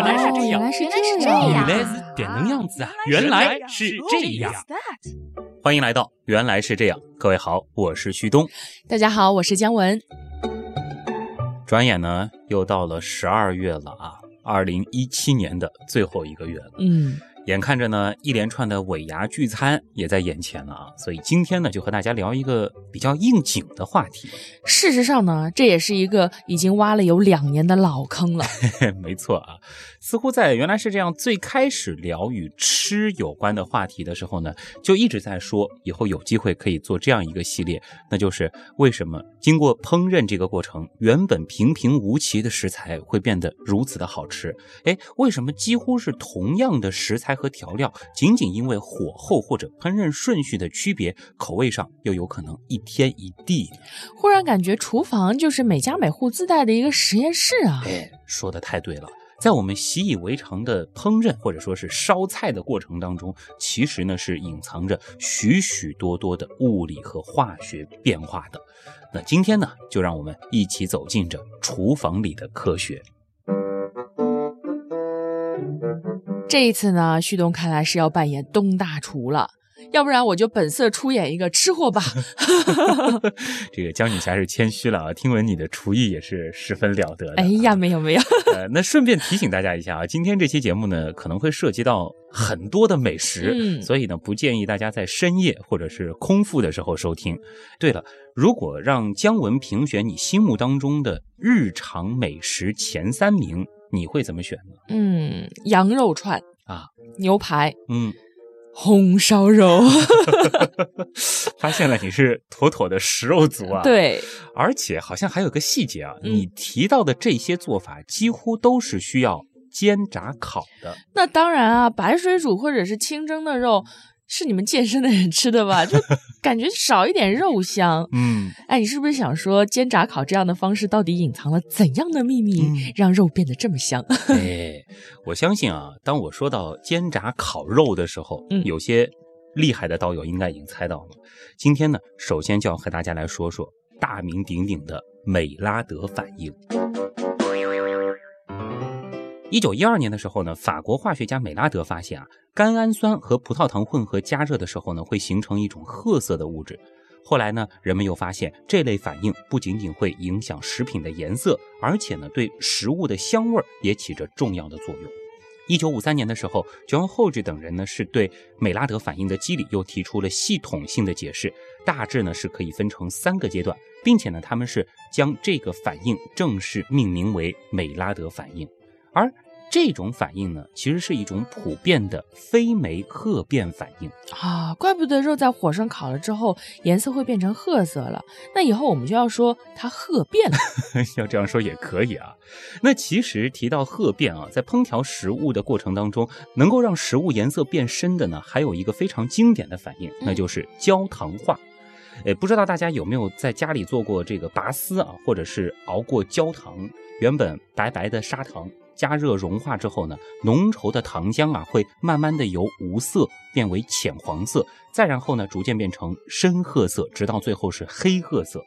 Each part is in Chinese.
原来是这样，原来是原来是这样，原来是这能样子啊！原来是这样。欢迎来到《原来是这样》，各位好，我是旭东。大家好，我是姜文。转眼呢，又到了十二月了啊，二零一七年的最后一个月了。嗯，眼看着呢，一连串的尾牙聚餐也在眼前了啊，所以今天呢，就和大家聊一个比较应景的话题。事实上呢，这也是一个已经挖了有两年的老坑了。没错啊，似乎在原来是这样最开始聊与吃有关的话题的时候呢，就一直在说以后有机会可以做这样一个系列，那就是为什么经过烹饪这个过程，原本平平无奇的食材会变得如此的好吃？哎，为什么几乎是同样的食材和调料，仅仅因为火候或者烹饪顺序的区别，口味上又有可能一天一地？忽然感觉厨房就是每家每户自带的一个实验室啊！哎，说的太对了。在我们习以为常的烹饪或者说是烧菜的过程当中，其实呢是隐藏着许许多多的物理和化学变化的。那今天呢，就让我们一起走进这厨房里的科学。这一次呢，旭东看来是要扮演东大厨了，要不然我就本色出演一个吃货吧。这个江女侠是谦虚了啊，听闻你的厨艺也是十分了得的。哎呀，没有没有，呃，那顺便提醒大家一下啊，今天这期节目呢可能会涉及到很多的美食，嗯所以呢不建议大家在深夜或者是空腹的时候收听。对了，如果让姜文评选你心目当中的日常美食前三名，你会怎么选呢？嗯，羊肉串啊，牛排、嗯，红烧肉，发现了你是妥妥的食肉族啊。。对，而且好像还有个细节啊，嗯你提到的这些做法几乎都是需要煎炸烤的。那当然啊，白水煮或者是清蒸的肉是你们健身的人吃的吧？就感觉少一点肉香。嗯，哎，你是不是想说煎炸烤这样的方式到底隐藏了怎样的秘密，嗯让肉变得这么香？哎，我相信啊，当我说到煎炸烤肉的时候，嗯有些厉害的刀友应该已经猜到了。今天呢，首先就要和大家来说说大名鼎鼎的美拉德反应。一九一二年的时候呢，法国化学家美拉德发现啊，甘氨酸和葡萄糖混合加热的时候呢，会形成一种褐色的物质。后来呢，人们又发现这类反应不仅仅会影响食品的颜色，而且呢，对食物的香味也起着重要的作用。一九五三年的时候，John Hodge 等人呢是对美拉德反应的机理又提出了系统性的解释，大致呢是可以分成三个阶段，并且呢他们是将这个反应正式命名为美拉德反应，而这种反应呢其实是一种普遍的非酶褐变反应。啊，怪不得肉在火上烤了之后颜色会变成褐色了。那以后我们就要说它褐变了。要这样说也可以啊。那其实提到褐变啊，在烹调食物的过程当中，能够让食物颜色变深的呢，还有一个非常经典的反应，那就是焦糖化。诶，不知道大家有没有在家里做过这个拔丝啊，或者是熬过焦糖？原本白白的砂糖加热融化之后呢，浓稠的糖浆啊会慢慢的由无色变为浅黄色，再然后呢逐渐变成深褐色，直到最后是黑褐色。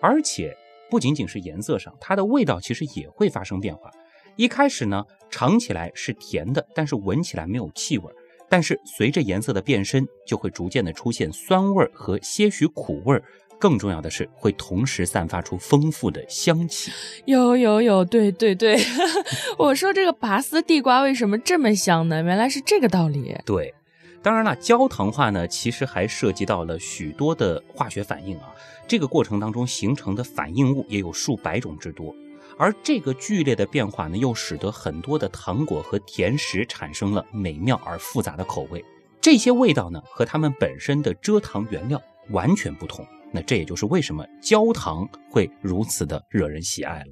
而且不仅仅是颜色上，它的味道其实也会发生变化。一开始呢，尝起来是甜的，但是闻起来没有气味。但是随着颜色的变深，就会逐渐的出现酸味和些许苦味。更重要的是，会同时散发出丰富的香气。有有有，对对对，我说这个拔丝地瓜为什么这么香呢？原来是这个道理。对，当然了，焦糖化呢，其实还涉及到了许多的化学反应啊。这个过程当中形成的反应物也有数百种之多。而这个剧烈的变化呢，又使得很多的糖果和甜食产生了美妙而复杂的口味。这些味道呢，和它们本身的蔗糖原料完全不同。那这也就是为什么焦糖会如此的惹人喜爱了。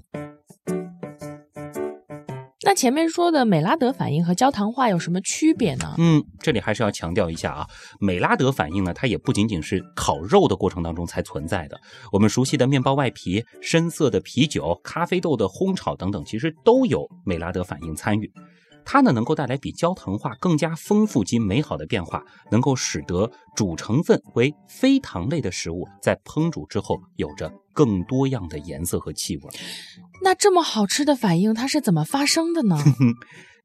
那前面说的美拉德反应和焦糖化有什么区别呢？嗯，这里还是要强调一下啊，美拉德反应呢，它也不仅仅是烤肉的过程当中才存在的。我们熟悉的面包外皮、深色的啤酒、咖啡豆的烘炒等等，其实都有美拉德反应参与。它呢能够带来比焦糖化更加丰富及美好的变化，能够使得主成分为非糖类的食物在烹煮之后有着更多样的颜色和气味。那这么好吃的反应它是怎么发生的呢？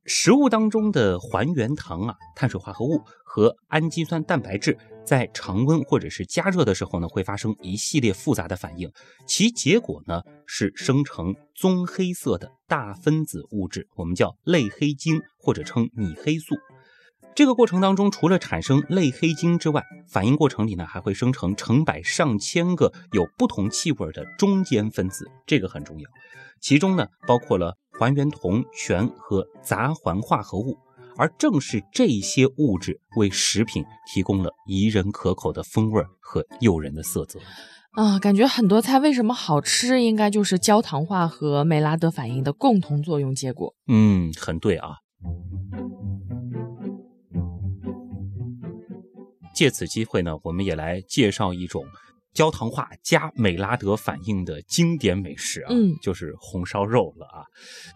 食物当中的还原糖啊、碳水化合物和氨基酸蛋白质在常温或者是加热的时候呢，会发生一系列复杂的反应，其结果呢是生成棕黑色的大分子物质，我们叫类黑晶或者称拟黑素。这个过程当中，除了产生类黑晶之外，反应过程里呢还会生成成百上千个有不同气味的中间分子，这个很重要。其中呢包括了还原酮、醛和杂环化合物，而正是这些物质为食品提供了宜人可口的风味和诱人的色泽。啊，感觉很多菜为什么好吃，应该就是焦糖化和美拉德反应的共同作用结果。嗯，很对啊。借此机会呢，我们也来介绍一种焦糖化加美拉德反应的经典美食啊，嗯就是红烧肉了啊。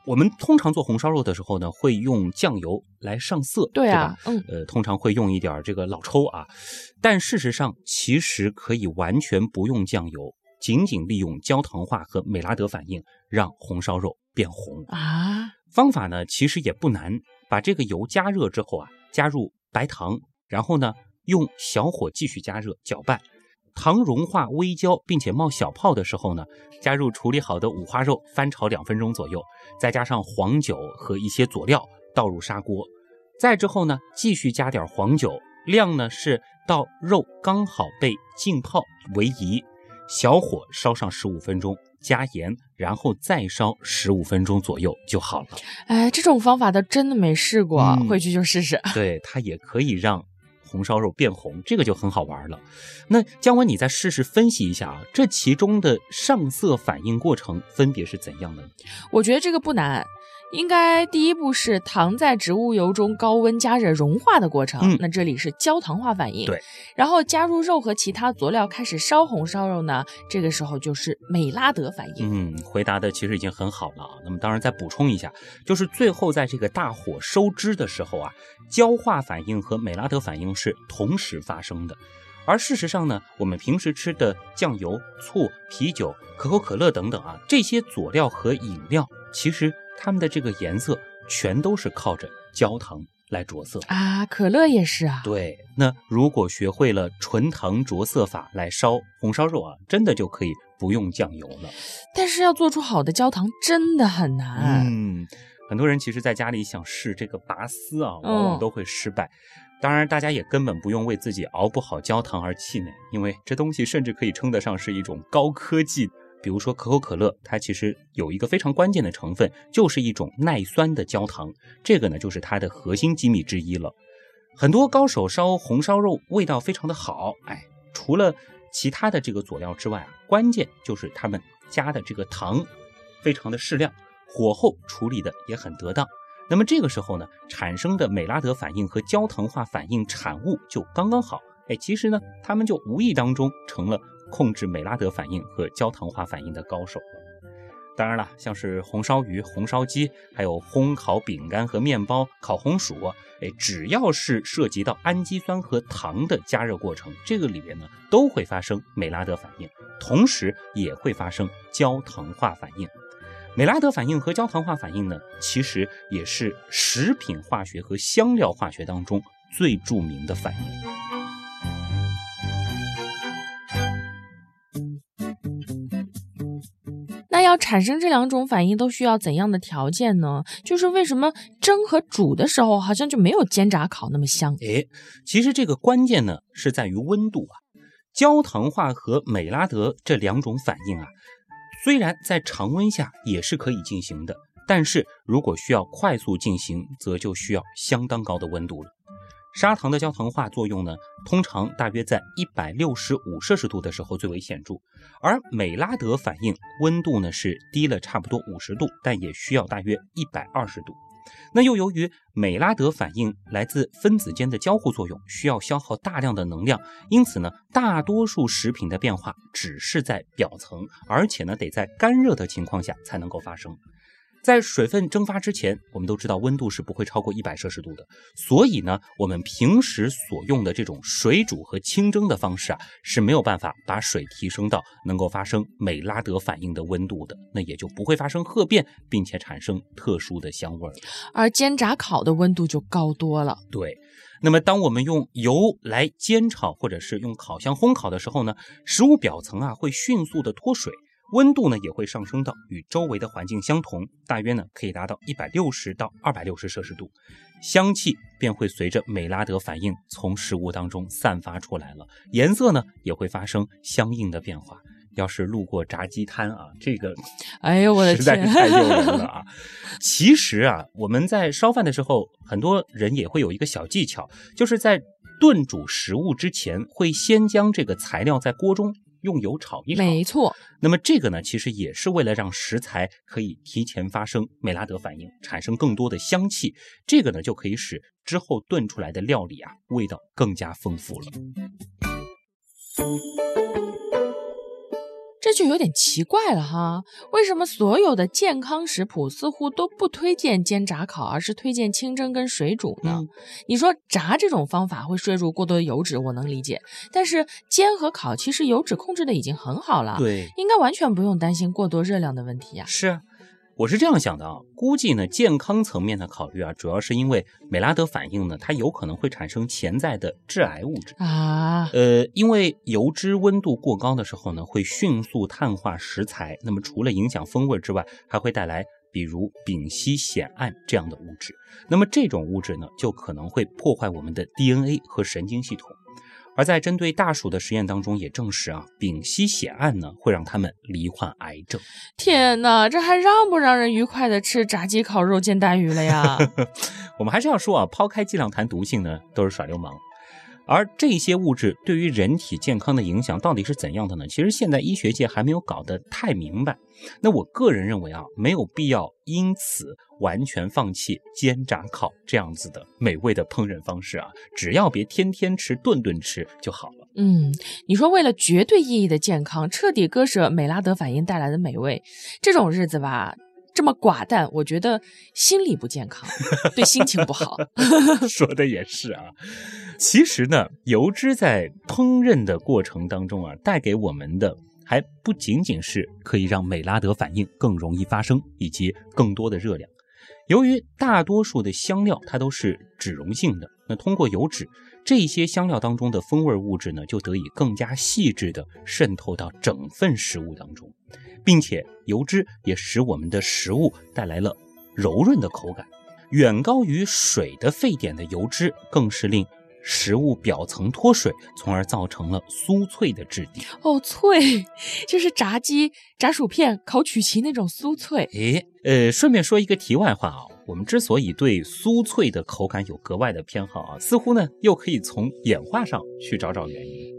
我们通常做红烧肉的时候呢，会用酱油来上色，对啊吧？嗯呃，通常会用一点这个老抽啊，但事实上其实可以完全不用酱油，仅仅利用焦糖化和美拉德反应让红烧肉变红。啊，方法呢其实也不难，把这个油加热之后啊，加入白糖，然后呢用小火继续加热搅拌。糖融化微焦并且冒小泡的时候呢，加入处理好的五花肉，翻炒两分钟左右，再加上黄酒和一些佐料，倒入砂锅。再之后呢，继续加点黄酒，量呢是到肉刚好被浸泡为宜，小火烧上十五分钟，加盐，然后再烧十五分钟左右就好了。哎，这种方法倒真的没试过，嗯回去就试试。对，它也可以让红烧肉变红，这个就很好玩了。那姜文，你再试试分析一下啊，这其中的上色反应过程分别是怎样的？我觉得这个不难。应该第一步是糖在植物油中高温加热融化的过程，嗯那这里是焦糖化反应。对，然后加入肉和其他佐料开始烧红烧肉呢，这个时候就是美拉德反应。嗯，回答的其实已经很好了啊。那么当然再补充一下，就是最后在这个大火收汁的时候啊，焦化反应和美拉德反应是同时发生的。而事实上呢，我们平时吃的酱油、醋、啤酒、可口可乐等等啊，这些佐料和饮料，其实它们的这个颜色全都是靠着焦糖来着色。啊，可乐也是啊。对，那如果学会了纯糖着色法来烧红烧肉啊，真的就可以不用酱油了。但是要做出好的焦糖真的很难。嗯，很多人其实在家里想试这个拔丝啊，往往嗯都会失败。当然，大家也根本不用为自己熬不好焦糖而气馁，因为这东西甚至可以称得上是一种高科技。比如说可口可乐，它其实有一个非常关键的成分，就是一种耐酸的焦糖，这个呢就是它的核心机密之一了。很多高手烧红烧肉味道非常的好，哎，除了其他的这个佐料之外啊，关键就是他们加的这个糖非常的适量，火候处理的也很得当。那么这个时候呢，产生的美拉德反应和焦糖化反应产物就刚刚好。哎，其实呢，他们就无意当中成了控制美拉德反应和焦糖化反应的高手。当然了，像是红烧鱼、红烧鸡，还有烘烤饼干和面包、烤红薯，哎，只要是涉及到氨基酸和糖的加热过程，这个里边呢都会发生美拉德反应，同时也会发生焦糖化反应。美拉德反应和焦糖化反应呢，其实也是食品化学和香料化学当中最著名的反应。要产生这两种反应都需要怎样的条件呢？就是为什么蒸和煮的时候好像就没有煎炸烤那么香？哎，其实这个关键呢是在于温度啊。焦糖化和美拉德这两种反应啊，虽然在常温下也是可以进行的，但是如果需要快速进行，则就需要相当高的温度了。砂糖的焦糖化作用呢，通常大约在一百六十五摄氏度的时候最为显著，而美拉德反应温度呢是低了差不多五十度，但也需要大约一百二十度。那又由于美拉德反应来自分子间的交互作用，需要消耗大量的能量，因此呢，大多数食品的变化只是在表层，而且呢，得在干热的情况下才能够发生。在水分蒸发之前，我们都知道温度是不会超过一百摄氏度的，所以呢，我们平时所用的这种水煮和清蒸的方式啊，是没有办法把水提升到能够发生美拉德反应的温度的，那也就不会发生褐变，并且产生特殊的香味儿。而煎炸烤的温度就高多了。对，那么当我们用油来煎炒或者是用烤箱烘烤的时候呢，食物表层啊会迅速的脱水。温度呢也会上升到与周围的环境相同，大约呢可以达到一百六十到二百六十摄氏度，香气便会随着美拉德反应从食物当中散发出来了，颜色呢也会发生相应的变化。要是路过炸鸡摊啊，这个，哎呦我的天，实在是太诱人了 啊！其实啊，我们在烧饭的时候，很多人也会有一个小技巧，就是在炖煮食物之前，会先将这个材料在锅中。用油炒一炒，没错。那么这个呢，其实也是为了让食材可以提前发生美拉德反应，产生更多的香气。这个呢，就可以使之后炖出来的料理啊，味道更加丰富了。这就有点奇怪了哈，为什么所有的健康食谱似乎都不推荐煎炸烤，而是推荐清蒸跟水煮呢？你说炸这种方法会摄入过多的油脂，我能理解，但是煎和烤其实油脂控制的已经很好了，对，应该完全不用担心过多热量的问题呀。是。我是这样想的啊，估计呢，健康层面的考虑啊，主要是因为美拉德反应呢，它有可能会产生潜在的致癌物质啊。呃，因为油脂温度过高的时候呢，会迅速碳化食材，那么除了影响风味之外，还会带来比如丙烯酰胺这样的物质。那么这种物质呢，就可能会破坏我们的 DNA 和神经系统。而在针对大鼠的实验当中，也证实啊，丙烯酰胺呢会让他们罹患癌症。天哪，这还让不让人愉快的吃炸鸡、烤肉、煎带鱼了呀？我们还是要说啊，抛开剂量谈毒性呢，都是耍流氓。而这些物质对于人体健康的影响到底是怎样的呢？其实现在医学界还没有搞得太明白。那我个人认为啊，没有必要因此完全放弃煎炸烤这样子的美味的烹饪方式啊，只要别天天吃、顿顿吃就好了。嗯，你说为了绝对意义的健康，彻底割舍美拉德反应带来的美味，这种日子吧。这么寡淡，我觉得心理不健康，对心情不好。说的也是啊。其实呢，油脂在烹饪的过程当中啊，带给我们的还不仅仅是可以让美拉德反应更容易发生，以及更多的热量。由于大多数的香料它都是脂溶性的，那通过油脂，这些香料当中的风味物质呢，就得以更加细致的渗透到整份食物当中。并且油脂也使我们的食物带来了柔润的口感，远高于水的沸点的油脂更是令食物表层脱水，从而造成了酥脆的质地。哦，脆，就是炸鸡、炸薯片、烤曲奇那种酥脆。诶，呃，顺便说一个题外话啊，我们之所以对酥脆的口感有格外的偏好啊，似乎呢又可以从演化上去找找原因。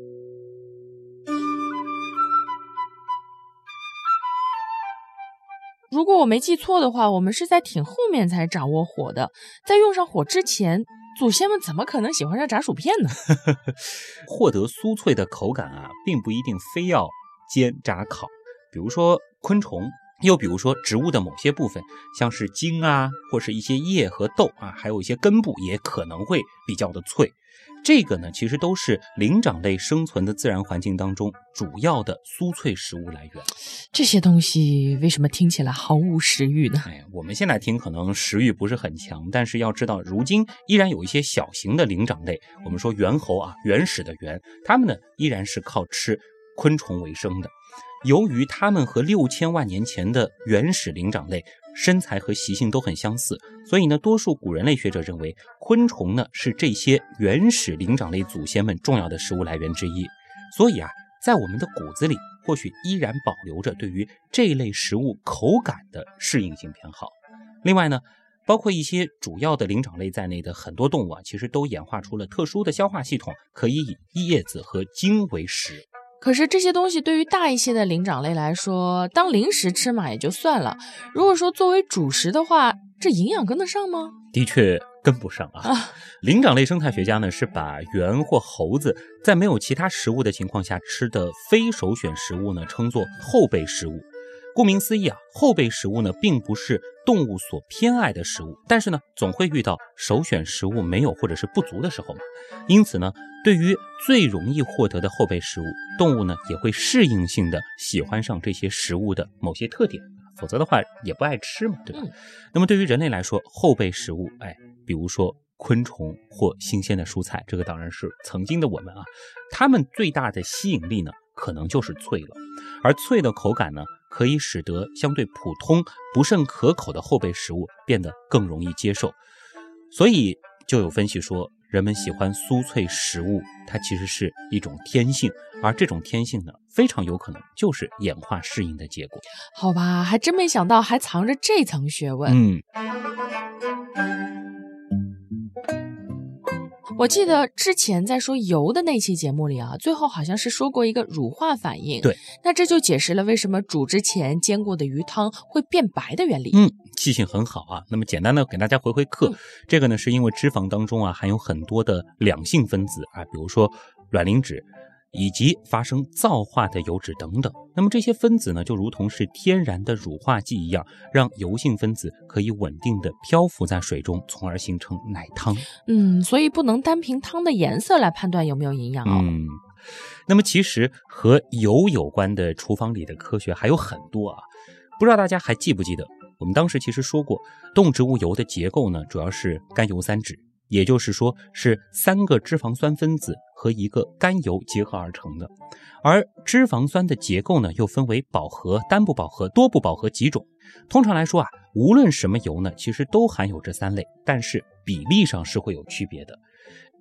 如果我没记错的话，我们是在挺后面才掌握火的。在用上火之前，祖先们怎么可能喜欢上炸薯片呢？获得酥脆的口感啊，并不一定非要煎炸烤。比如说昆虫，又比如说植物的某些部分，像是茎啊，或是一些叶和豆啊，还有一些根部，也可能会比较的脆。这个呢，其实都是灵长类生存的自然环境当中主要的酥脆食物来源。这些东西为什么听起来毫无食欲呢？哎，我们现在听可能食欲不是很强，但是要知道，如今依然有一些小型的灵长类，我们说猿猴啊，原始的猿，它们呢依然是靠吃昆虫为生的。由于它们和六千万年前的原始灵长类。身材和习性都很相似，所以呢，多数古人类学者认为昆虫呢是这些原始灵长类祖先们重要的食物来源之一。所以啊，在我们的骨子里，或许依然保留着对于这类食物口感的适应性偏好。另外呢，包括一些主要的灵长类在内的很多动物啊，其实都演化出了特殊的消化系统，可以以叶子和茎为食。可是这些东西对于大一些的灵长类来说，当零食吃嘛也就算了。如果说作为主食的话，这营养跟得上吗？的确跟不上啊。灵长类生态学家呢是把猿或猴子在没有其他食物的情况下吃的非首选食物呢称作后备食物。顾名思义啊，后备食物呢并不是动物所偏爱的食物，但是呢总会遇到首选食物没有或者是不足的时候嘛。因此呢，对于最容易获得的后备食物，动物呢也会适应性的喜欢上这些食物的某些特点，否则的话也不爱吃嘛，对吧？那么对于人类来说，后备食物，哎，比如说昆虫或新鲜的蔬菜，这个当然是曾经的我们啊，它们最大的吸引力呢，可能就是脆了，而脆的口感呢。可以使得相对普通不甚可口的后备食物变得更容易接受，所以就有分析说，人们喜欢酥脆食物，它其实是一种天性，而这种天性呢，非常有可能就是演化适应的结果。好吧，还真没想到还藏着这层学问。嗯。我记得之前在说油的那期节目里啊，最后好像是说过一个乳化反应。对，那这就解释了为什么煮之前煎过的鱼汤会变白的原理。嗯，记性很好啊。那么简单的给大家回回课，这个呢是因为脂肪当中啊含有很多的两性分子啊，比如说卵磷脂。以及发生皂化的油脂等等，那么这些分子呢，就如同是天然的乳化剂一样，让油性分子可以稳定的漂浮在水中，从而形成奶汤。嗯，所以不能单凭汤的颜色来判断有没有营养哦。嗯，那么其实和油有关的厨房里的科学还有很多啊，不知道大家还记不记得，我们当时其实说过，动植物油的结构呢，主要是甘油三酯。也就是说，是三个脂肪酸分子和一个甘油结合而成的。而脂肪酸的结构呢，又分为饱和、单不饱和、多不饱和几种。通常来说啊，无论什么油呢，其实都含有这三类，但是比例上是会有区别的。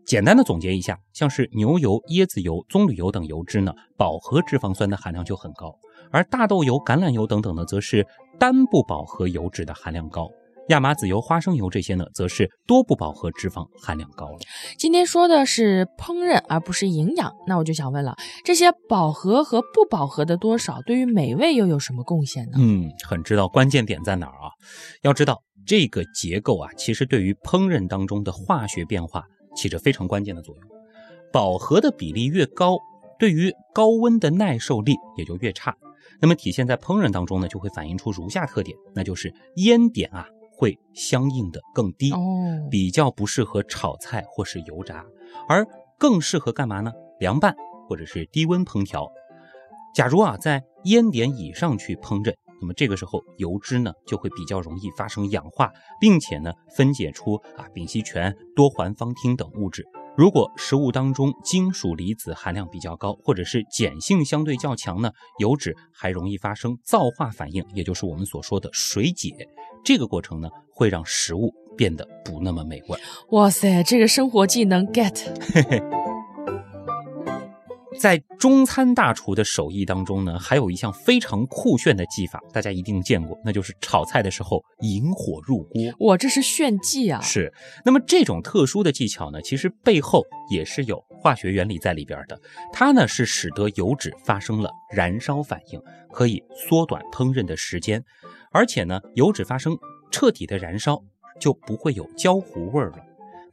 简单的总结一下，像是牛油、椰子油、棕榈油等油脂呢，饱和脂肪酸的含量就很高；而大豆油、橄榄油等等呢，则是单不饱和油脂的含量高。亚麻籽油、花生油这些呢，则是多不饱和脂肪含量高了。今天说的是烹饪，而不是营养。那我就想问了，这些饱和和不饱和的多少，对于美味又有什么贡献呢？嗯，很知道关键点在哪儿啊？要知道这个结构啊，其实对于烹饪当中的化学变化起着非常关键的作用。饱和的比例越高，对于高温的耐受力也就越差。那么体现在烹饪当中呢，就会反映出如下特点，那就是烟点啊。会相应的更低，比较不适合炒菜或是油炸，而更适合干嘛呢？凉拌或者是低温烹调。假如啊在烟点以上去烹饪，那么这个时候油脂呢就会比较容易发生氧化，并且呢分解出啊丙烯醛、多环芳烃等物质。如果食物当中金属离子含量比较高，或者是碱性相对较强呢，油脂还容易发生皂化反应，也就是我们所说的水解。这个过程呢，会让食物变得不那么美味。哇塞，这个生活技能 get。在中餐大厨的手艺当中呢，还有一项非常酷炫的技法，大家一定见过，那就是炒菜的时候引火入锅。哇，这是炫技啊！是。那么这种特殊的技巧呢，其实背后也是有化学原理在里边的。它呢是使得油脂发生了燃烧反应，可以缩短烹饪的时间，而且呢，油脂发生彻底的燃烧，就不会有焦糊味儿了。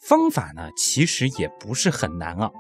方法呢，其实也不是很难啊。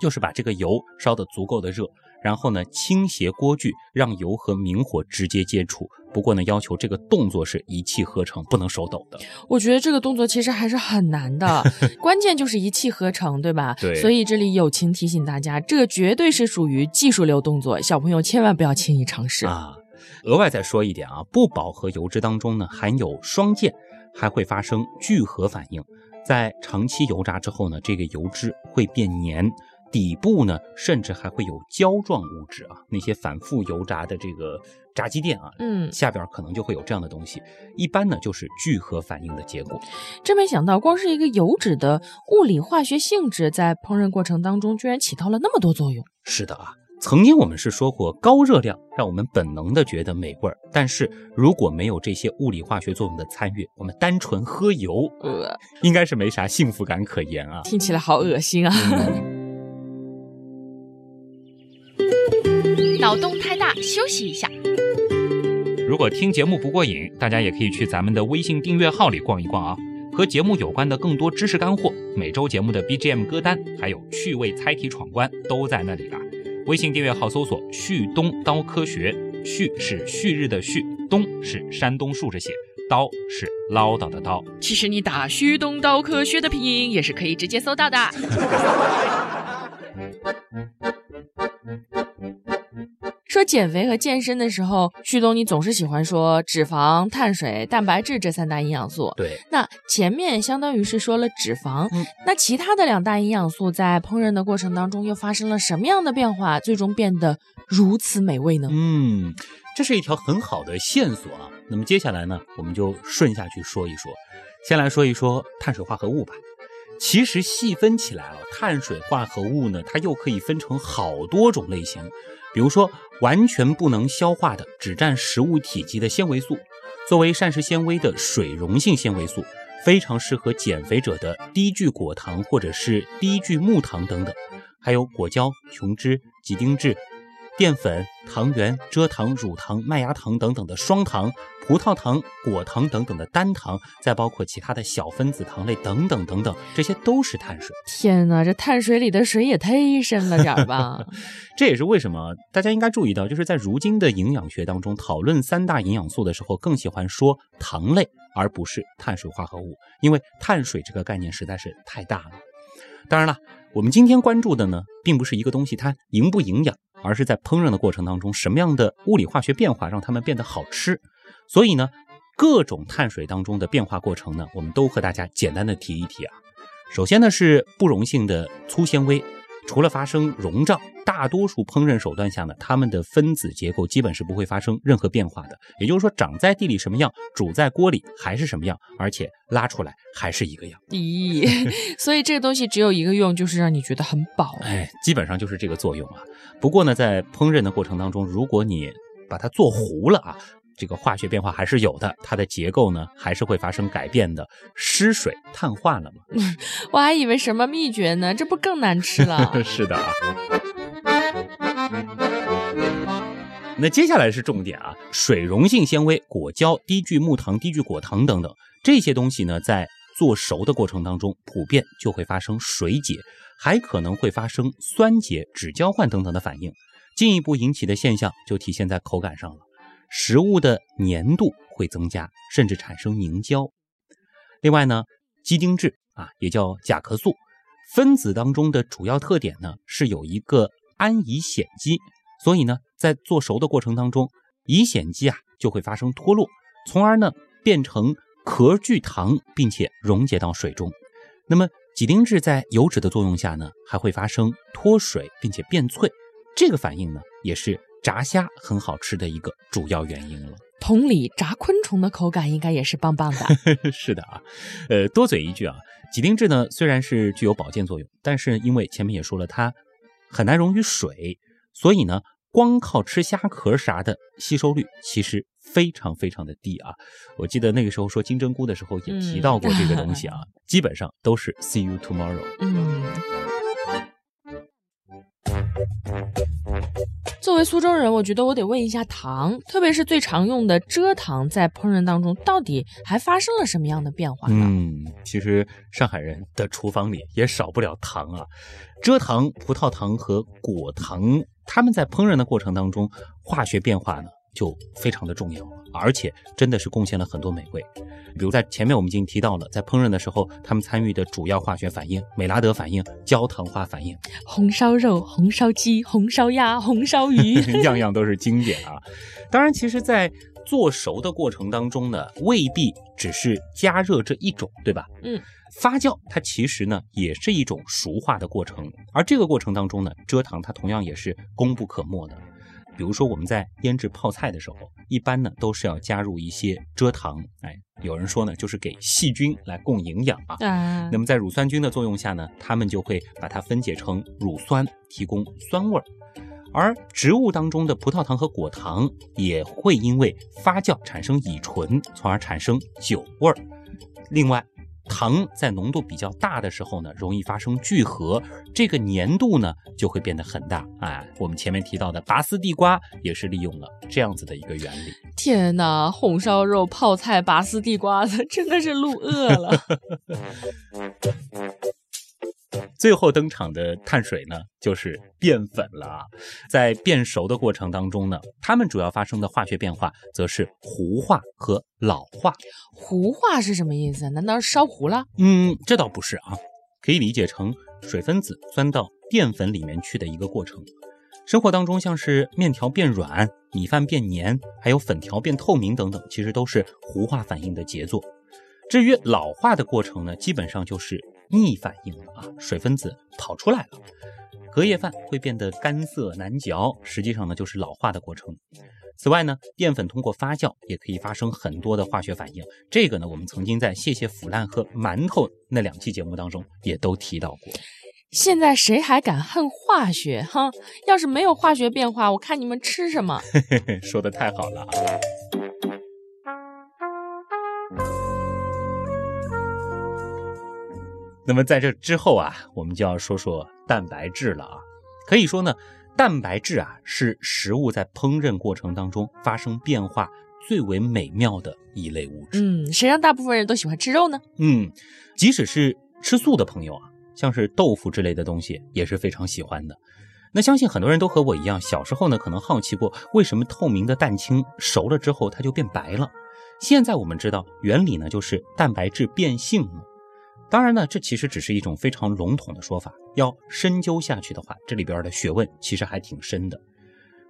就是把这个油烧得足够的热，然后呢倾斜锅具，让油和明火直接接触。不过呢，要求这个动作是一气呵成，不能手抖的。我觉得这个动作其实还是很难的，关键就是一气呵成，对吧？对。所以这里友情提醒大家，这绝对是属于技术流动作，小朋友千万不要轻易尝试啊。额外再说一点啊，不饱和油脂当中呢含有双键，还会发生聚合反应，在长期油炸之后呢，这个油脂会变黏。底部呢，甚至还会有胶状物质啊，那些反复油炸的这个炸鸡店啊，嗯，下边可能就会有这样的东西。一般呢，就是聚合反应的结果。真没想到，光是一个油脂的物理化学性质，在烹饪过程当中居然起到了那么多作用。是的啊，曾经我们是说过，高热量让我们本能的觉得美味儿，但是如果没有这些物理化学作用的参与，我们单纯喝油，呃，应该是没啥幸福感可言啊。听起来好恶心啊。脑洞太大，休息一下。如果听节目不过瘾，大家也可以去咱们的微信订阅号里逛一逛啊。和节目有关的更多知识干货，每周节目的 BGM 歌单，还有趣味猜题闯关，都在那里了。微信订阅号搜索“旭东刀科学”，旭是旭日的旭，东是山东竖着写，刀是唠叨的刀。其实你打旭东刀科学的拼音也是可以直接搜到的。说减肥和健身的时候，旭东你总是喜欢说脂肪、碳水、蛋白质这三大营养素。对，那前面相当于是说了脂肪，嗯，那其他的两大营养素在烹饪的过程当中又发生了什么样的变化，最终变得如此美味呢？嗯，这是一条很好的线索啊。那么接下来呢，我们就顺下去说一说。先来说一说碳水化合物吧。其实细分起来啊，碳水化合物呢，它又可以分成好多种类型。比如说，完全不能消化的、只占食物体积的纤维素，作为膳食纤维的水溶性纤维素，非常适合减肥者的低聚果糖或者是低聚木糖等等，还有果胶、琼脂、几丁质。淀粉、糖原、蔗糖、乳糖、麦芽糖等等的双糖，葡萄糖、果糖等等的单糖，再包括其他的小分子糖类等等等等，这些都是碳水。天哪，这碳水里的水也忒深了点儿吧？这也是为什么大家应该注意到，就是在如今的营养学当中，讨论三大营养素的时候，更喜欢说糖类，而不是碳水化合物，因为碳水这个概念实在是太大了。当然了，我们今天关注的呢，并不是一个东西它营不营养。而是在烹饪的过程当中，什么样的物理化学变化让它们变得好吃？所以呢，各种碳水当中的变化过程呢，我们都和大家简单的提一提啊。首先呢是不溶性的粗纤维。除了发生溶胀，大多数烹饪手段下呢，它们的分子结构基本是不会发生任何变化的。也就是说，长在地里什么样，煮在锅里还是什么样，而且拉出来还是一个样。咦，所以这个东西只有一个用，就是让你觉得很饱。哎，基本上就是这个作用啊。不过呢，在烹饪的过程当中，如果你把它做糊了啊。这个化学变化还是有的，它的结构呢还是会发生改变的。失水碳化了吗？我还以为什么秘诀呢，这不更难吃了？是的啊。那接下来是重点啊，水溶性纤维、果胶、低聚木糖、低聚果糖等等这些东西呢，在做熟的过程当中，普遍就会发生水解，还可能会发生酸解、酯交换等等的反应，进一步引起的现象就体现在口感上了。食物的粘度会增加，甚至产生凝胶。另外呢，鸡丁质啊，也叫甲壳素，分子当中的主要特点呢是有一个氨乙酰基，所以呢，在做熟的过程当中，乙酰基啊就会发生脱落，从而呢变成壳聚糖，并且溶解到水中。那么几丁质在油脂的作用下呢，还会发生脱水，并且变脆。这个反应呢，也是。炸虾很好吃的一个主要原因了。同理，炸昆虫的口感应该也是棒棒的。是的啊，呃，多嘴一句啊，几丁质呢虽然是具有保健作用，但是因为前面也说了，它很难溶于水，所以呢，光靠吃虾壳啥的吸收率其实非常非常的低啊。我记得那个时候说金针菇的时候也提到过这个东西啊，基本上都是 see you tomorrow。嗯。作为苏州人，我觉得我得问一下糖，特别是最常用的蔗糖，在烹饪当中到底还发生了什么样的变化呢？嗯，其实上海人的厨房里也少不了糖啊，蔗糖、葡萄糖和果糖，他们在烹饪的过程当中，化学变化呢？就非常的重要，而且真的是贡献了很多美味。比如在前面我们已经提到了，在烹饪的时候，他们参与的主要化学反应——美拉德反应、焦糖化反应。红烧肉、红烧鸡、红烧鸭、红烧鱼，样样都是经典啊！当然，其实，在做熟的过程当中呢，未必只是加热这一种，对吧？嗯，发酵它其实呢也是一种熟化的过程，而这个过程当中呢，蔗糖它同样也是功不可没的。比如说我们在腌制泡菜的时候，一般呢都是要加入一些蔗糖，哎，有人说呢就是给细菌来供营养啊。那么在乳酸菌的作用下呢，它们就会把它分解成乳酸，提供酸味儿。而植物当中的葡萄糖和果糖也会因为发酵产生乙醇，从而产生酒味儿。另外，糖在浓度比较大的时候呢，容易发生聚合，这个粘度呢就会变得很大。哎，我们前面提到的拔丝地瓜也是利用了这样子的一个原理。天哪，红烧肉、泡菜、拔丝地瓜的，真的是录饿了。最后登场的碳水呢，就是淀粉了啊。在变熟的过程当中呢，它们主要发生的化学变化则是糊化和老化。糊化是什么意思？难道是烧糊了？嗯，这倒不是啊，可以理解成水分子钻到淀粉里面去的一个过程。生活当中，像是面条变软、米饭变黏，还有粉条变透明等等，其实都是糊化反应的杰作。至于老化的过程呢，基本上就是逆反应了啊，水分子跑出来了，隔夜饭会变得干涩难嚼，实际上呢就是老化的过程。此外呢，淀粉通过发酵也可以发生很多的化学反应，这个呢我们曾经在谢谢腐烂和馒头那两期节目当中也都提到过。现在谁还敢恨化学？哈，要是没有化学变化，我看你们吃什么？说的太好了。那么在这之后啊，我们就要说说蛋白质了啊。可以说呢，蛋白质啊是食物在烹饪过程当中发生变化最为美妙的一类物质。嗯，谁让大部分人都喜欢吃肉呢？嗯，即使是吃素的朋友啊。像是豆腐之类的东西也是非常喜欢的。那相信很多人都和我一样，小时候呢可能好奇过，为什么透明的蛋清熟了之后它就变白了？现在我们知道原理呢，就是蛋白质变性了。当然呢，这其实只是一种非常笼统的说法，要深究下去的话，这里边的学问其实还挺深的。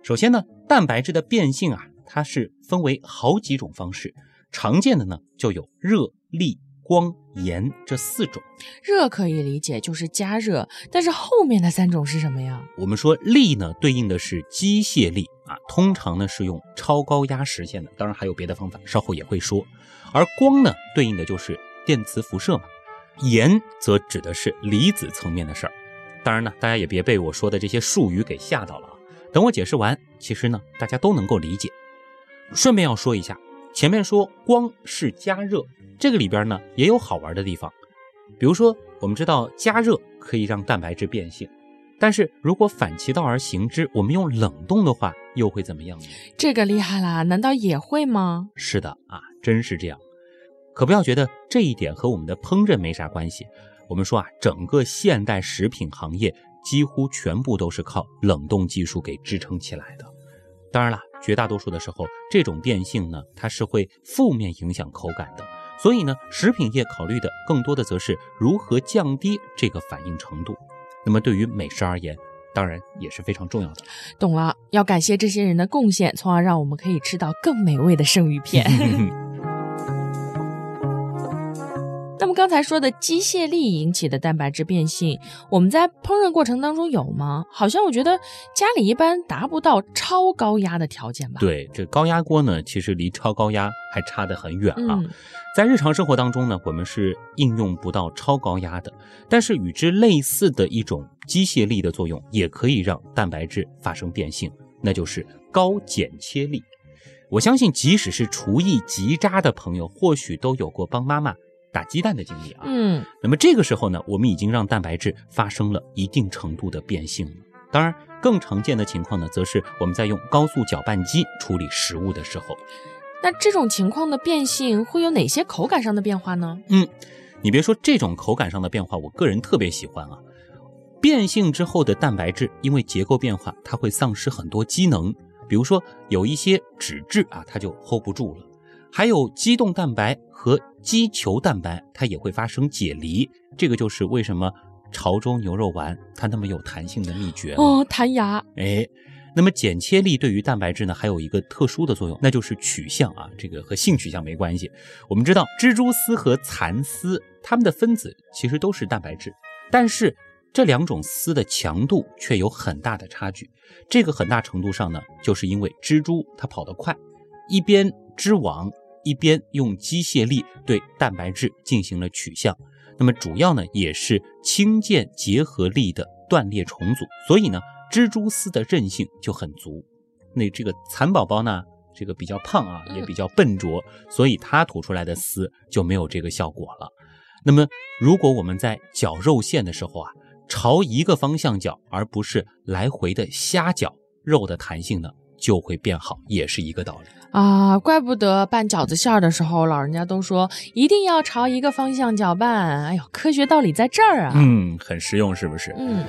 首先呢，蛋白质的变性啊，它是分为好几种方式，常见的呢就有热力。光、盐这四种，热可以理解就是加热，但是后面的三种是什么呀？我们说力呢，对应的是机械力啊，通常呢是用超高压实现的，当然还有别的方法，稍后也会说。而光呢，对应的就是电磁辐射嘛，盐则指的是离子层面的事儿。当然呢，大家也别被我说的这些术语给吓到了啊。等我解释完，其实呢，大家都能够理解。顺便要说一下。前面说光是加热，这个里边呢也有好玩的地方，比如说我们知道加热可以让蛋白质变性，但是如果反其道而行之，我们用冷冻的话又会怎么样呢？这个厉害啦，难道也会吗？是的啊，真是这样。可不要觉得这一点和我们的烹饪没啥关系。我们说啊，整个现代食品行业几乎全部都是靠冷冻技术给支撑起来的。当然了。绝大多数的时候，这种变性呢，它是会负面影响口感的。所以呢，食品业考虑的更多的则是如何降低这个反应程度。那么对于美食而言，当然也是非常重要的。懂了，要感谢这些人的贡献，从而让我们可以吃到更美味的生鱼片。那么刚才说的机械力引起的蛋白质变性，我们在烹饪过程当中有吗？好像我觉得家里一般达不到超高压的条件吧。对，这高压锅呢，其实离超高压还差得很远啊。在日常生活当中呢，我们是应用不到超高压的，但是与之类似的一种机械力的作用，也可以让蛋白质发生变性，那就是高剪切力。我相信，即使是厨艺极渣的朋友，或许都有过帮妈妈。打鸡蛋的经历啊，嗯，那么这个时候呢，我们已经让蛋白质发生了一定程度的变性了。当然，更常见的情况呢，则是我们在用高速搅拌机处理食物的时候。那这种情况的变性会有哪些口感上的变化呢？嗯，你别说这种口感上的变化，我个人特别喜欢啊。变性之后的蛋白质，因为结构变化，它会丧失很多机能，比如说有一些脂质啊，它就 hold 不住了。还有肌动蛋白和肌球蛋白，它也会发生解离，这个就是为什么潮州牛肉丸它那么有弹性的秘诀哦，弹牙。哎，那么剪切力对于蛋白质呢，还有一个特殊的作用，那就是取向啊，这个和性取向没关系。我们知道蜘蛛丝和蚕丝，它们的分子其实都是蛋白质，但是这两种丝的强度却有很大的差距。这个很大程度上呢，就是因为蜘蛛它跑得快，一边织网。一边用机械力对蛋白质进行了取向，那么主要呢也是氢键结合力的断裂重组，所以呢蜘蛛丝的韧性就很足。那这个蚕宝宝呢，这个比较胖啊，也比较笨拙，所以它吐出来的丝就没有这个效果了。那么如果我们在绞肉馅的时候啊，朝一个方向绞，而不是来回的瞎绞，肉的弹性呢就会变好，也是一个道理。啊，怪不得拌饺子馅儿的时候，老人家都说一定要朝一个方向搅拌。哎呦，科学道理在这儿啊！嗯，很实用，是不是？嗯，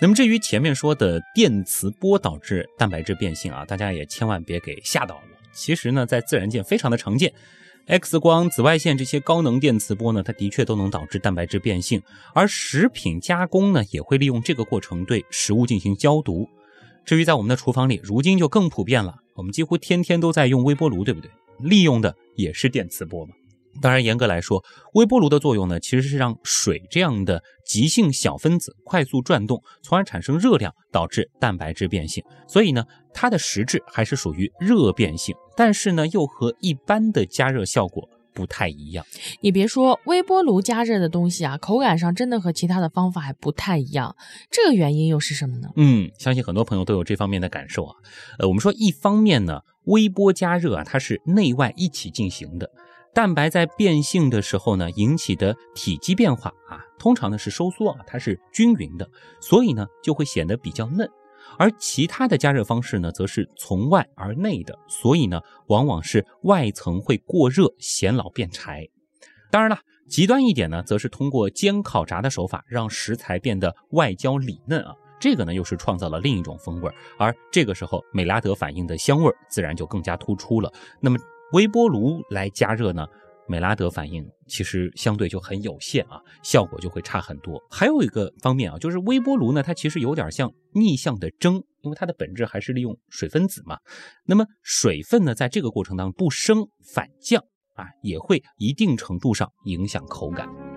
那么至于前面说的电磁波导致蛋白质变性啊，大家也千万别给吓到了。其实呢，在自然界非常的常见，X 光、紫外线这些高能电磁波呢，它的确都能导致蛋白质变性。而食品加工呢，也会利用这个过程对食物进行消毒。至于在我们的厨房里，如今就更普遍了，我们几乎天天都在用微波炉，对不对？利用的也是电磁波嘛。当然，严格来说，微波炉的作用呢，其实是让水这样的极性小分子快速转动，从而产生热量，导致蛋白质变性。所以呢，它的实质还是属于热变性，但是呢，又和一般的加热效果不太一样。你别说，微波炉加热的东西啊，口感上真的和其他的方法还不太一样。这个原因又是什么呢？嗯，相信很多朋友都有这方面的感受啊。呃，我们说，一方面呢，微波加热啊，它是内外一起进行的。蛋白在变性的时候呢，引起的体积变化啊，通常呢是收缩啊，它是均匀的，所以呢就会显得比较嫩。而其他的加热方式呢，则是从外而内的，所以呢往往是外层会过热，显老变柴。当然了，极端一点呢，则是通过煎烤炸的手法，让食材变得外焦里嫩啊，这个呢又是创造了另一种风味，而这个时候美拉德反应的香味自然就更加突出了。那么。微波炉来加热呢，美拉德反应其实相对就很有限啊，效果就会差很多。还有一个方面啊，就是微波炉呢，它其实有点像逆向的蒸，因为它的本质还是利用水分子嘛。那么水分呢，在这个过程当中不升反降啊，也会一定程度上影响口感。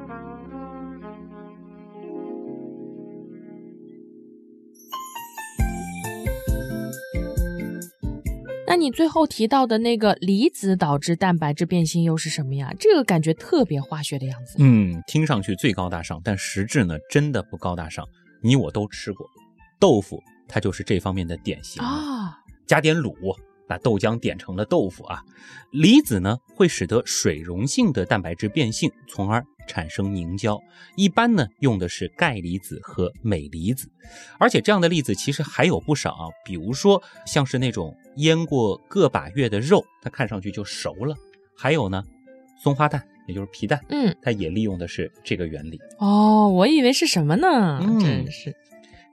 那你最后提到的那个离子导致蛋白质变性又是什么呀？这个感觉特别化学的样子。嗯，听上去最高大上，但实质呢，真的不高大上。你我都吃过，豆腐它就是这方面的典型啊。加点卤，把豆浆点成了豆腐啊。离子呢，会使得水溶性的蛋白质变性，从而。产生凝胶，一般呢用的是钙离子和镁离子，而且这样的例子其实还有不少啊，比如说像是那种腌过个把月的肉，它看上去就熟了；还有呢，松花蛋，也就是皮蛋，嗯，它也利用的是这个原理。哦，我以为是什么呢？真是。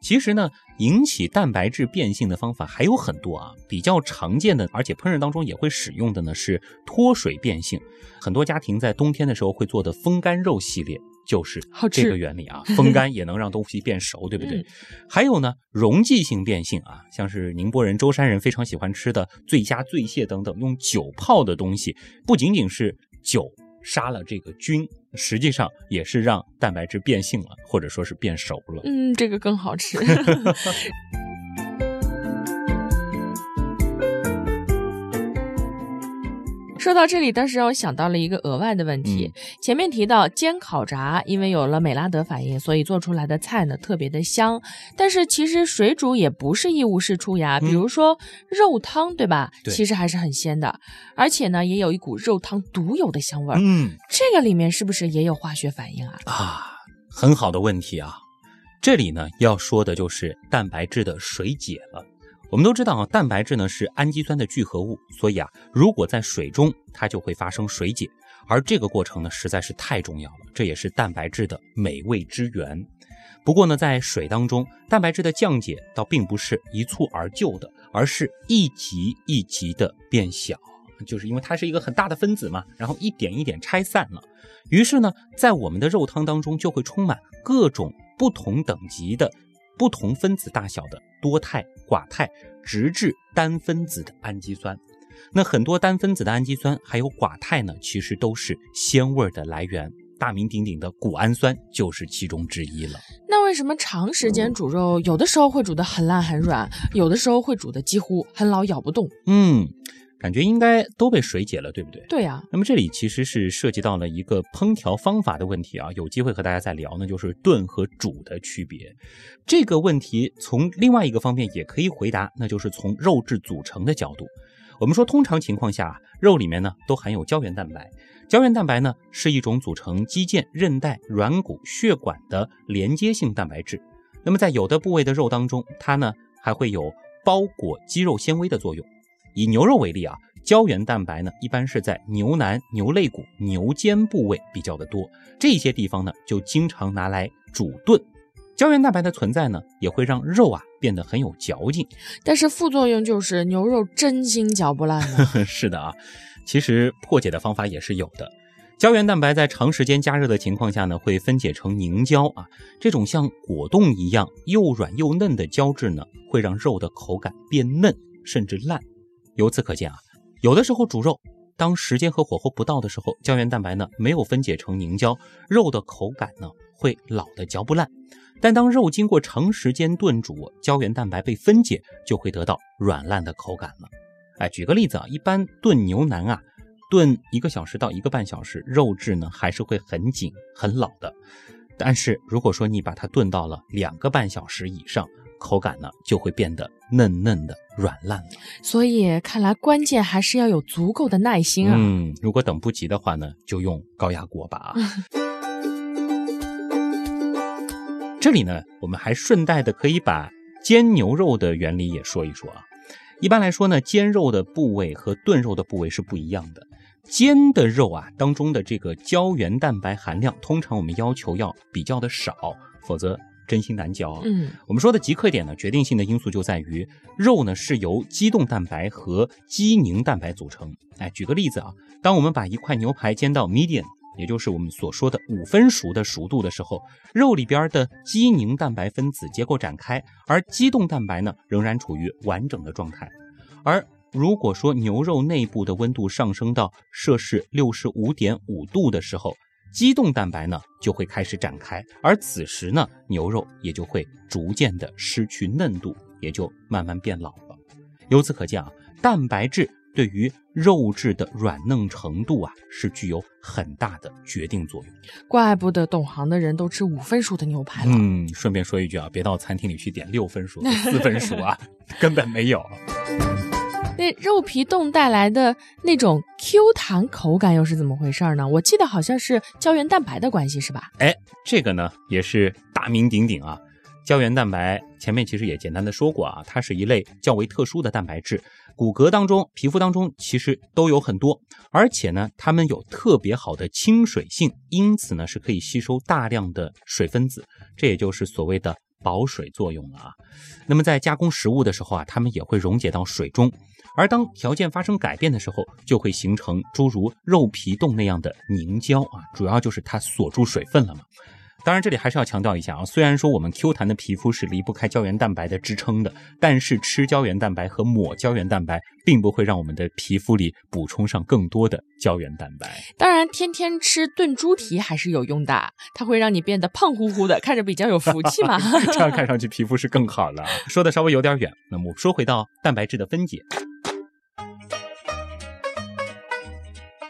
其实呢，引起蛋白质变性的方法还有很多啊。比较常见的，而且烹饪当中也会使用的呢，是脱水变性。很多家庭在冬天的时候会做的风干肉系列，就是这个原理啊。风干也能让东西变熟，对不对？还有呢，溶剂性变性啊，像是宁波人、舟山人非常喜欢吃的醉虾、醉蟹等等，用酒泡的东西，不仅仅是酒杀了这个菌。实际上也是让蛋白质变性了，或者说是变熟了。嗯，这个更好吃。说到这里，倒是让我想到了一个额外的问题。前面提到煎烤炸，因为有了美拉德反应，所以做出来的菜呢特别的香。但是其实水煮也不是一无是处呀，比如说肉汤，对吧？其实还是很鲜的，而且呢也有一股肉汤独有的香味儿。嗯，这个里面是不是也有化学反应啊？啊，很好的问题啊。这里呢要说的就是蛋白质的水解了。我们都知道啊，蛋白质呢是氨基酸的聚合物，所以啊，如果在水中，它就会发生水解，而这个过程呢实在是太重要了，这也是蛋白质的美味之源。不过呢，在水当中，蛋白质的降解倒并不是一蹴而就的，而是一级一级的变小，就是因为它是一个很大的分子嘛，然后一点一点拆散了，于是呢，在我们的肉汤当中就会充满各种不同等级的。不同分子大小的多肽、寡肽，直至单分子的氨基酸。那很多单分子的氨基酸还有寡肽呢，其实都是鲜味的来源。大名鼎鼎的谷氨酸就是其中之一了。那为什么长时间煮肉，有的时候会煮得很烂很软，有的时候会煮得几乎很老咬不动？嗯。感觉应该都被水解了，对不对？对呀。那么这里其实是涉及到了一个烹调方法的问题啊，有机会和大家再聊呢，就是炖和煮的区别。这个问题从另外一个方面也可以回答，那就是从肉质组成的角度。我们说，通常情况下，肉里面呢都含有胶原蛋白。胶原蛋白呢是一种组成肌腱、韧带、软骨、血管的连接性蛋白质。那么在有的部位的肉当中，它呢还会有包裹肌肉纤维的作用。以牛肉为例啊，胶原蛋白呢一般是在牛腩、牛肋骨、牛肩部位比较的多，这些地方呢就经常拿来煮炖。胶原蛋白的存在呢，也会让肉啊变得很有嚼劲。但是副作用就是牛肉真心嚼不烂呢。是的啊，其实破解的方法也是有的。胶原蛋白在长时间加热的情况下呢，会分解成凝胶啊，这种像果冻一样又软又嫩的胶质呢，会让肉的口感变嫩甚至烂。由此可见啊，有的时候煮肉，当时间和火候不到的时候，胶原蛋白呢没有分解成凝胶，肉的口感呢会老的嚼不烂。但当肉经过长时间炖煮，胶原蛋白被分解，就会得到软烂的口感了。哎，举个例子啊，一般炖牛腩啊。炖一个小时到一个半小时，肉质呢还是会很紧很老的。但是如果说你把它炖到了两个半小时以上，口感呢就会变得嫩嫩的、软烂了。所以看来关键还是要有足够的耐心啊。嗯，如果等不及的话呢，就用高压锅吧。这里呢，我们还顺带的可以把煎牛肉的原理也说一说啊。一般来说呢，煎肉的部位和炖肉的部位是不一样的。煎的肉啊，当中的这个胶原蛋白含量，通常我们要求要比较的少，否则真心难嚼。嗯，我们说的极客点呢，决定性的因素就在于肉呢是由肌动蛋白和肌凝蛋白组成。哎，举个例子啊，当我们把一块牛排煎到 medium，也就是我们所说的五分熟的熟度的时候，肉里边的肌凝蛋白分子结构展开，而肌动蛋白呢仍然处于完整的状态，而。如果说牛肉内部的温度上升到摄氏六十五点五度的时候，肌动蛋白呢就会开始展开，而此时呢牛肉也就会逐渐的失去嫩度，也就慢慢变老了。由此可见啊，蛋白质对于肉质的软嫩程度啊是具有很大的决定作用。怪不得懂行的人都吃五分熟的牛排了。嗯，顺便说一句啊，别到餐厅里去点六分熟、四分熟啊，根本没有。那肉皮冻带来的那种 Q 弹口感又是怎么回事呢？我记得好像是胶原蛋白的关系，是吧？哎，这个呢也是大名鼎鼎啊。胶原蛋白前面其实也简单的说过啊，它是一类较为特殊的蛋白质，骨骼当中、皮肤当中其实都有很多，而且呢，它们有特别好的亲水性，因此呢是可以吸收大量的水分子，这也就是所谓的保水作用了啊。那么在加工食物的时候啊，它们也会溶解到水中。而当条件发生改变的时候，就会形成诸如肉皮冻那样的凝胶啊，主要就是它锁住水分了嘛。当然，这里还是要强调一下啊，虽然说我们 Q 弹的皮肤是离不开胶原蛋白的支撑的，但是吃胶原蛋白和抹胶原蛋白并不会让我们的皮肤里补充上更多的胶原蛋白。当然，天天吃炖猪蹄还是有用的，它会让你变得胖乎乎的，看着比较有福气嘛。这样看上去皮肤是更好了。说的稍微有点远，那么我说回到蛋白质的分解。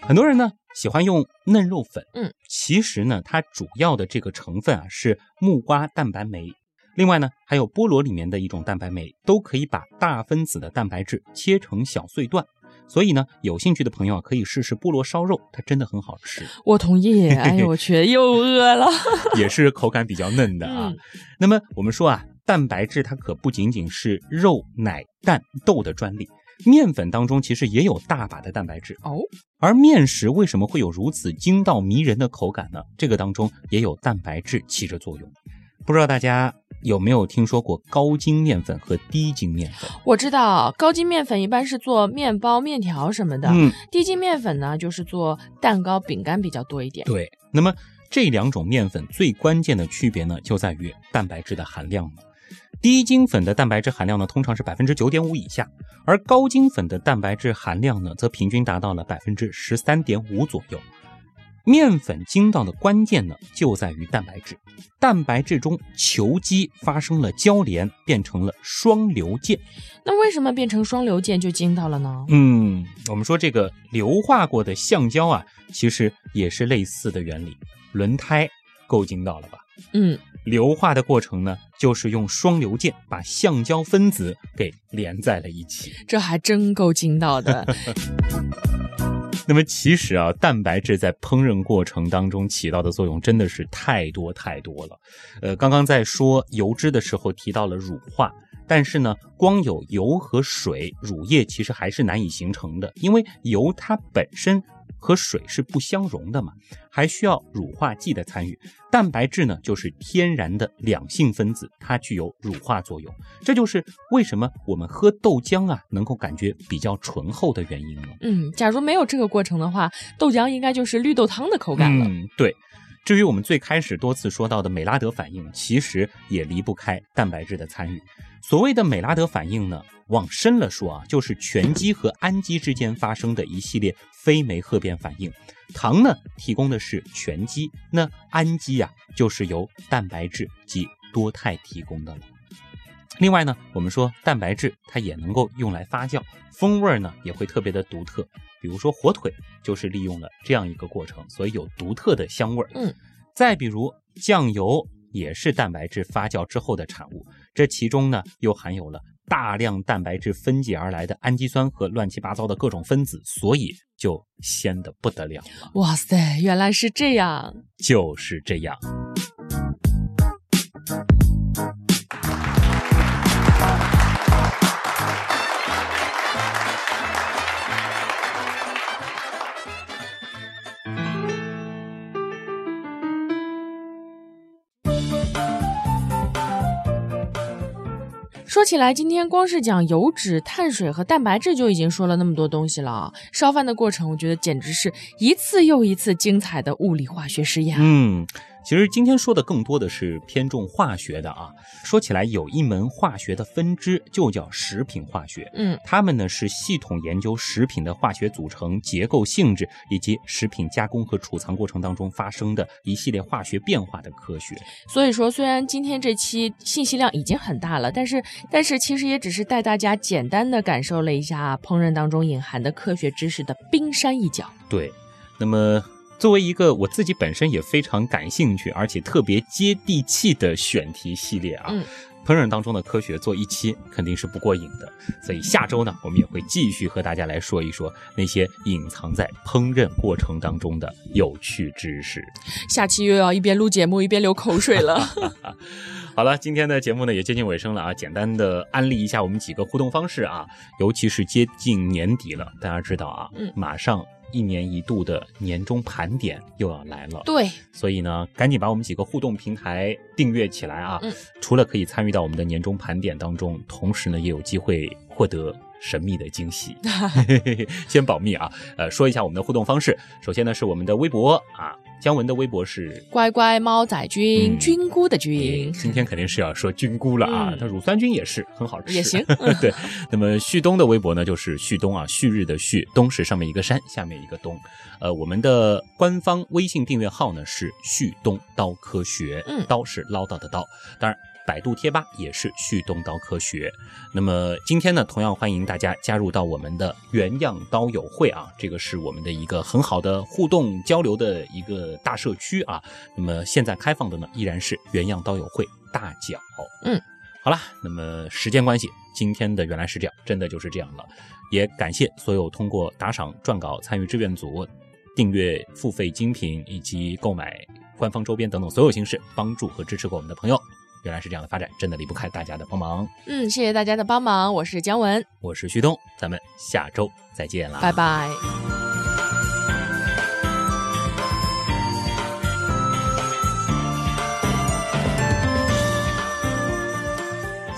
很多人呢喜欢用嫩肉粉，嗯，其实呢，它主要的这个成分啊是木瓜蛋白酶，另外呢还有菠萝里面的一种蛋白酶，都可以把大分子的蛋白质切成小碎段。所以呢，有兴趣的朋友啊可以试试菠萝烧肉，它真的很好吃。我同意，哎呦我去，又饿了，也是口感比较嫩的啊。那么我们说啊，蛋白质它可不仅仅是肉、奶、蛋、豆的专利。面粉当中其实也有大把的蛋白质哦，而面食为什么会有如此筋道迷人的口感呢？这个当中也有蛋白质起着作用。不知道大家有没有听说过高筋面粉和低筋面粉？我知道高筋面粉一般是做面包、面条什么的，嗯，低筋面粉呢就是做蛋糕、饼干比较多一点。对，那么这两种面粉最关键的区别呢，就在于蛋白质的含量了。低筋粉的蛋白质含量呢，通常是百分之九点五以下，而高筋粉的蛋白质含量呢，则平均达到了百分之十三点五左右。面粉筋道的关键呢，就在于蛋白质。蛋白质中球基发生了交联，变成了双流键。那为什么变成双流键就筋道了呢？嗯，我们说这个硫化过的橡胶啊，其实也是类似的原理。轮胎够筋道了吧？嗯。硫化的过程呢，就是用双硫键把橡胶分子给连在了一起。这还真够劲道的。那么其实啊，蛋白质在烹饪过程当中起到的作用真的是太多太多了。呃，刚刚在说油脂的时候提到了乳化，但是呢，光有油和水，乳液其实还是难以形成的，因为油它本身。和水是不相容的嘛，还需要乳化剂的参与。蛋白质呢，就是天然的两性分子，它具有乳化作用。这就是为什么我们喝豆浆啊，能够感觉比较醇厚的原因了。嗯，假如没有这个过程的话，豆浆应该就是绿豆汤的口感了。嗯，对。至于我们最开始多次说到的美拉德反应，其实也离不开蛋白质的参与。所谓的美拉德反应呢，往深了说啊，就是醛基和氨基之间发生的一系列非酶褐变反应。糖呢提供的是醛基，那氨基啊就是由蛋白质及多肽提供的了。另外呢，我们说蛋白质它也能够用来发酵，风味呢也会特别的独特。比如说火腿就是利用了这样一个过程，所以有独特的香味儿。嗯，再比如酱油也是蛋白质发酵之后的产物，这其中呢又含有了大量蛋白质分解而来的氨基酸和乱七八糟的各种分子，所以就鲜的不得了了。哇塞，原来是这样，就是这样。说起来，今天光是讲油脂、碳水和蛋白质就已经说了那么多东西了啊。烧饭的过程，我觉得简直是一次又一次精彩的物理化学实验。嗯。其实今天说的更多的是偏重化学的啊。说起来，有一门化学的分支就叫食品化学。嗯，他们呢是系统研究食品的化学组成、结构、性质以及食品加工和储藏过程当中发生的一系列化学变化的科学。所以说，虽然今天这期信息量已经很大了，但是但是其实也只是带大家简单的感受了一下烹饪当中隐含的科学知识的冰山一角。对，那么。作为一个我自己本身也非常感兴趣，而且特别接地气的选题系列啊，烹饪当中的科学做一期肯定是不过瘾的，所以下周呢，我们也会继续和大家来说一说那些隐藏在烹饪过程当中的有趣知识。下期又要一边录节目一边流口水了。好了，今天的节目呢也接近尾声了啊，简单的安利一下我们几个互动方式啊，尤其是接近年底了，大家知道啊，嗯，马上。一年一度的年终盘点又要来了，对，所以呢，赶紧把我们几个互动平台订阅起来啊！嗯，除了可以参与到我们的年终盘点当中，同时呢，也有机会获得神秘的惊喜。先保密啊！呃，说一下我们的互动方式，首先呢是我们的微博啊。姜文的微博是乖乖猫仔君，菌菇的菌。今天肯定是要说菌菇了啊，它乳酸菌也是很好吃，也行。对，那么旭东的微博呢，就是旭东啊，旭日的旭，东是上面一个山，下面一个东。呃，我们的官方微信订阅号呢是旭东刀科学，嗯，刀是唠叨的刀，当然。百度贴吧也是旭东刀科学。那么今天呢，同样欢迎大家加入到我们的原样刀友会啊，这个是我们的一个很好的互动交流的一个大社区啊。那么现在开放的呢，依然是原样刀友会大脚。嗯，好了，那么时间关系，今天的原来是这样，真的就是这样了。也感谢所有通过打赏、撰稿、参与志愿组、订阅、付费精品以及购买官方周边等等所有形式帮助和支持过我们的朋友。原来是这样的发展，真的离不开大家的帮忙。嗯，谢谢大家的帮忙。我是姜文，我是旭东，咱们下周再见啦，拜拜。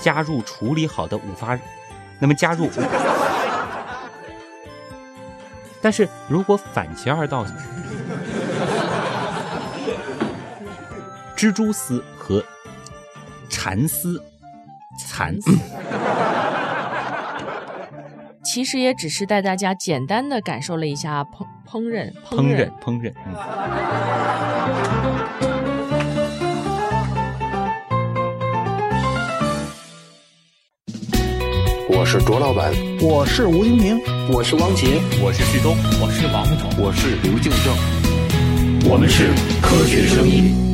加入处理好的五发，那么加入，但是如果反其二道，蜘蛛丝和。蚕丝，蚕丝，其实也只是带大家简单的感受了一下烹烹饪烹饪烹饪。嗯。我是卓老板，我是吴英平，我是汪杰，我是旭东，我是王木头，我是刘敬正，我们是科学声音。